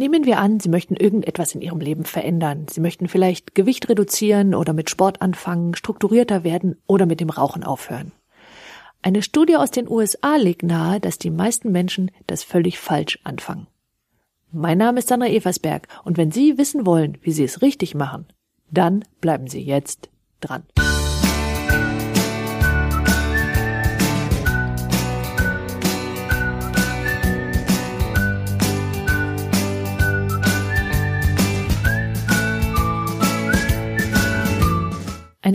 Nehmen wir an, Sie möchten irgendetwas in Ihrem Leben verändern. Sie möchten vielleicht Gewicht reduzieren oder mit Sport anfangen, strukturierter werden oder mit dem Rauchen aufhören. Eine Studie aus den USA legt nahe, dass die meisten Menschen das völlig falsch anfangen. Mein Name ist Sandra Eversberg und wenn Sie wissen wollen, wie Sie es richtig machen, dann bleiben Sie jetzt dran.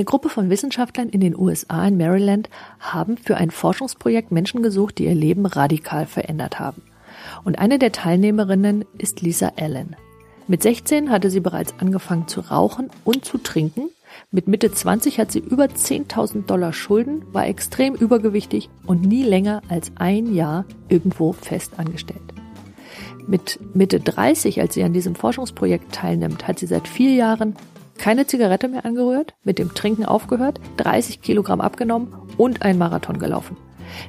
Gruppe von Wissenschaftlern in den USA in Maryland haben für ein Forschungsprojekt Menschen gesucht, die ihr Leben radikal verändert haben. Und eine der Teilnehmerinnen ist Lisa Allen. Mit 16 hatte sie bereits angefangen zu rauchen und zu trinken. Mit Mitte 20 hat sie über 10.000 Dollar Schulden, war extrem übergewichtig und nie länger als ein Jahr irgendwo fest angestellt. Mit Mitte 30, als sie an diesem Forschungsprojekt teilnimmt, hat sie seit vier Jahren keine Zigarette mehr angerührt, mit dem Trinken aufgehört, 30 Kilogramm abgenommen und einen Marathon gelaufen.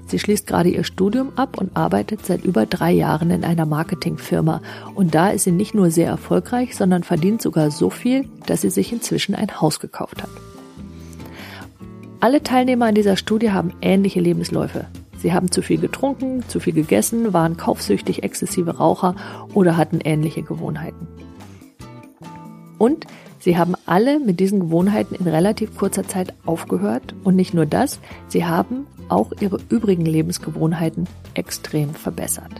Sie schließt gerade ihr Studium ab und arbeitet seit über drei Jahren in einer Marketingfirma. Und da ist sie nicht nur sehr erfolgreich, sondern verdient sogar so viel, dass sie sich inzwischen ein Haus gekauft hat. Alle Teilnehmer an dieser Studie haben ähnliche Lebensläufe. Sie haben zu viel getrunken, zu viel gegessen, waren kaufsüchtig, exzessive Raucher oder hatten ähnliche Gewohnheiten. Und Sie haben alle mit diesen Gewohnheiten in relativ kurzer Zeit aufgehört und nicht nur das, sie haben auch ihre übrigen Lebensgewohnheiten extrem verbessert.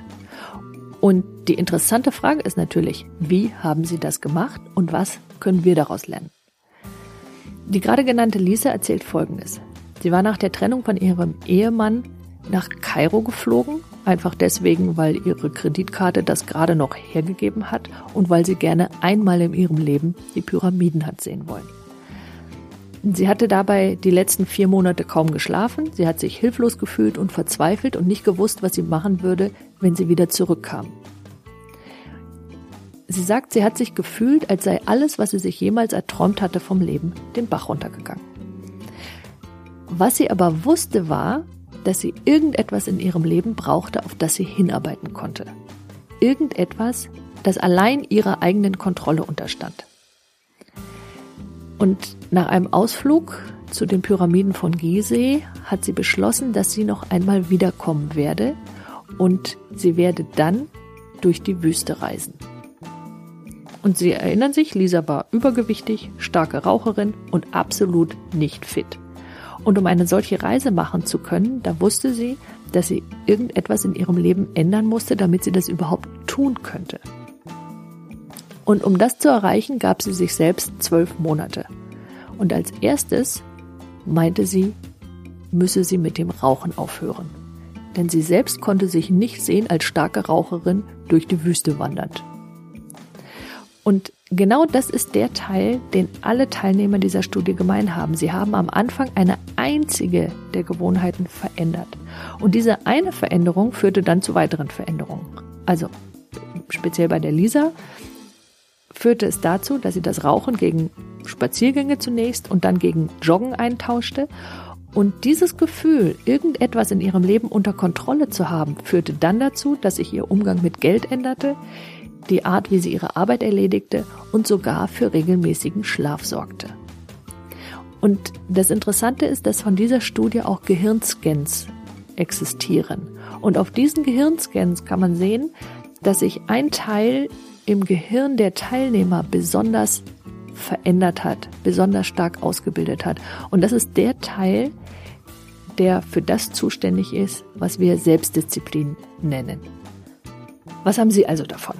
Und die interessante Frage ist natürlich, wie haben sie das gemacht und was können wir daraus lernen? Die gerade genannte Lisa erzählt Folgendes. Sie war nach der Trennung von ihrem Ehemann nach Kairo geflogen Einfach deswegen, weil ihre Kreditkarte das gerade noch hergegeben hat und weil sie gerne einmal in ihrem Leben die Pyramiden hat sehen wollen. Sie hatte dabei die letzten vier Monate kaum geschlafen, sie hat sich hilflos gefühlt und verzweifelt und nicht gewusst, was sie machen würde, wenn sie wieder zurückkam. Sie sagt, sie hat sich gefühlt, als sei alles, was sie sich jemals erträumt hatte vom Leben, den Bach runtergegangen. Was sie aber wusste war, dass sie irgendetwas in ihrem Leben brauchte, auf das sie hinarbeiten konnte. Irgendetwas, das allein ihrer eigenen Kontrolle unterstand. Und nach einem Ausflug zu den Pyramiden von Gizeh hat sie beschlossen, dass sie noch einmal wiederkommen werde und sie werde dann durch die Wüste reisen. Und Sie erinnern sich, Lisa war übergewichtig, starke Raucherin und absolut nicht fit. Und um eine solche Reise machen zu können, da wusste sie, dass sie irgendetwas in ihrem Leben ändern musste, damit sie das überhaupt tun könnte. Und um das zu erreichen, gab sie sich selbst zwölf Monate. Und als erstes meinte sie, müsse sie mit dem Rauchen aufhören. Denn sie selbst konnte sich nicht sehen als starke Raucherin durch die Wüste wandernd. Und genau das ist der Teil, den alle Teilnehmer dieser Studie gemein haben. Sie haben am Anfang eine einzige der Gewohnheiten verändert. Und diese eine Veränderung führte dann zu weiteren Veränderungen. Also speziell bei der Lisa führte es dazu, dass sie das Rauchen gegen Spaziergänge zunächst und dann gegen Joggen eintauschte. Und dieses Gefühl, irgendetwas in ihrem Leben unter Kontrolle zu haben, führte dann dazu, dass sich ihr Umgang mit Geld änderte, die Art, wie sie ihre Arbeit erledigte und sogar für regelmäßigen Schlaf sorgte. Und das Interessante ist, dass von dieser Studie auch Gehirnscans existieren. Und auf diesen Gehirnscans kann man sehen, dass sich ein Teil im Gehirn der Teilnehmer besonders verändert hat, besonders stark ausgebildet hat. Und das ist der Teil, der für das zuständig ist, was wir Selbstdisziplin nennen. Was haben Sie also davon?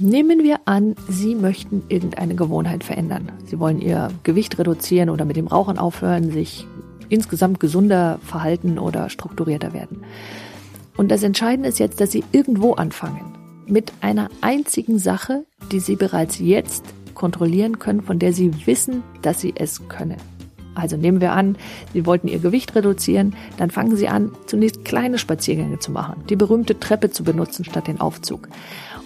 Nehmen wir an, Sie möchten irgendeine Gewohnheit verändern. Sie wollen Ihr Gewicht reduzieren oder mit dem Rauchen aufhören, sich insgesamt gesunder verhalten oder strukturierter werden. Und das Entscheidende ist jetzt, dass Sie irgendwo anfangen. Mit einer einzigen Sache, die Sie bereits jetzt kontrollieren können, von der Sie wissen, dass Sie es können. Also nehmen wir an, Sie wollten Ihr Gewicht reduzieren, dann fangen Sie an, zunächst kleine Spaziergänge zu machen, die berühmte Treppe zu benutzen statt den Aufzug.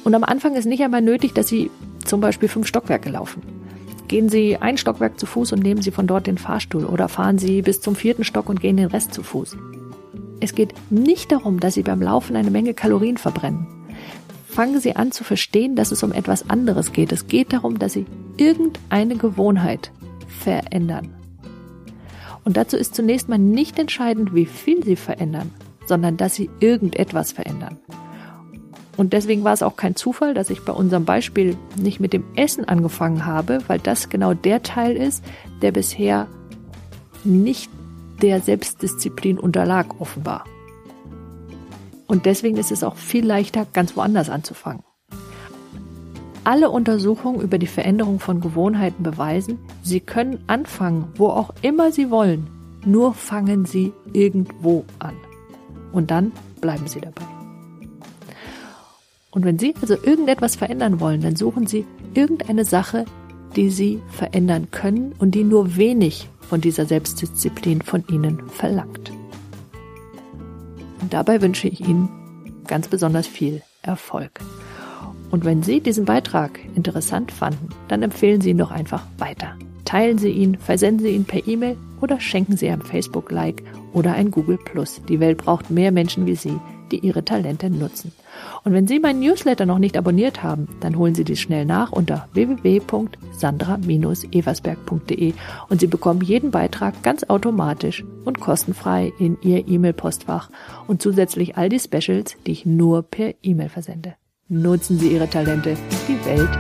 Und am Anfang ist nicht einmal nötig, dass Sie zum Beispiel fünf Stockwerke laufen. Gehen Sie ein Stockwerk zu Fuß und nehmen Sie von dort den Fahrstuhl oder fahren Sie bis zum vierten Stock und gehen den Rest zu Fuß. Es geht nicht darum, dass Sie beim Laufen eine Menge Kalorien verbrennen. fangen Sie an zu verstehen, dass es um etwas anderes geht. Es geht darum, dass Sie irgendeine Gewohnheit verändern. Und dazu ist zunächst mal nicht entscheidend, wie viel Sie verändern, sondern dass Sie irgendetwas verändern. Und deswegen war es auch kein Zufall, dass ich bei unserem Beispiel nicht mit dem Essen angefangen habe, weil das genau der Teil ist, der bisher nicht der Selbstdisziplin unterlag, offenbar. Und deswegen ist es auch viel leichter, ganz woanders anzufangen. Alle Untersuchungen über die Veränderung von Gewohnheiten beweisen, Sie können anfangen, wo auch immer Sie wollen, nur fangen Sie irgendwo an. Und dann bleiben Sie dabei. Und wenn Sie also irgendetwas verändern wollen, dann suchen Sie irgendeine Sache, die Sie verändern können und die nur wenig von dieser Selbstdisziplin von Ihnen verlangt. Und dabei wünsche ich Ihnen ganz besonders viel Erfolg. Und wenn Sie diesen Beitrag interessant fanden, dann empfehlen Sie ihn doch einfach weiter. Teilen Sie ihn, versenden Sie ihn per E-Mail oder schenken Sie einem Facebook-Like oder ein Google. Die Welt braucht mehr Menschen wie Sie, die ihre Talente nutzen. Und wenn Sie meinen Newsletter noch nicht abonniert haben, dann holen Sie dies schnell nach unter www.sandra-eversberg.de und Sie bekommen jeden Beitrag ganz automatisch und kostenfrei in Ihr E-Mail-Postfach und zusätzlich all die Specials, die ich nur per E-Mail versende. Nutzen Sie Ihre Talente, die Welt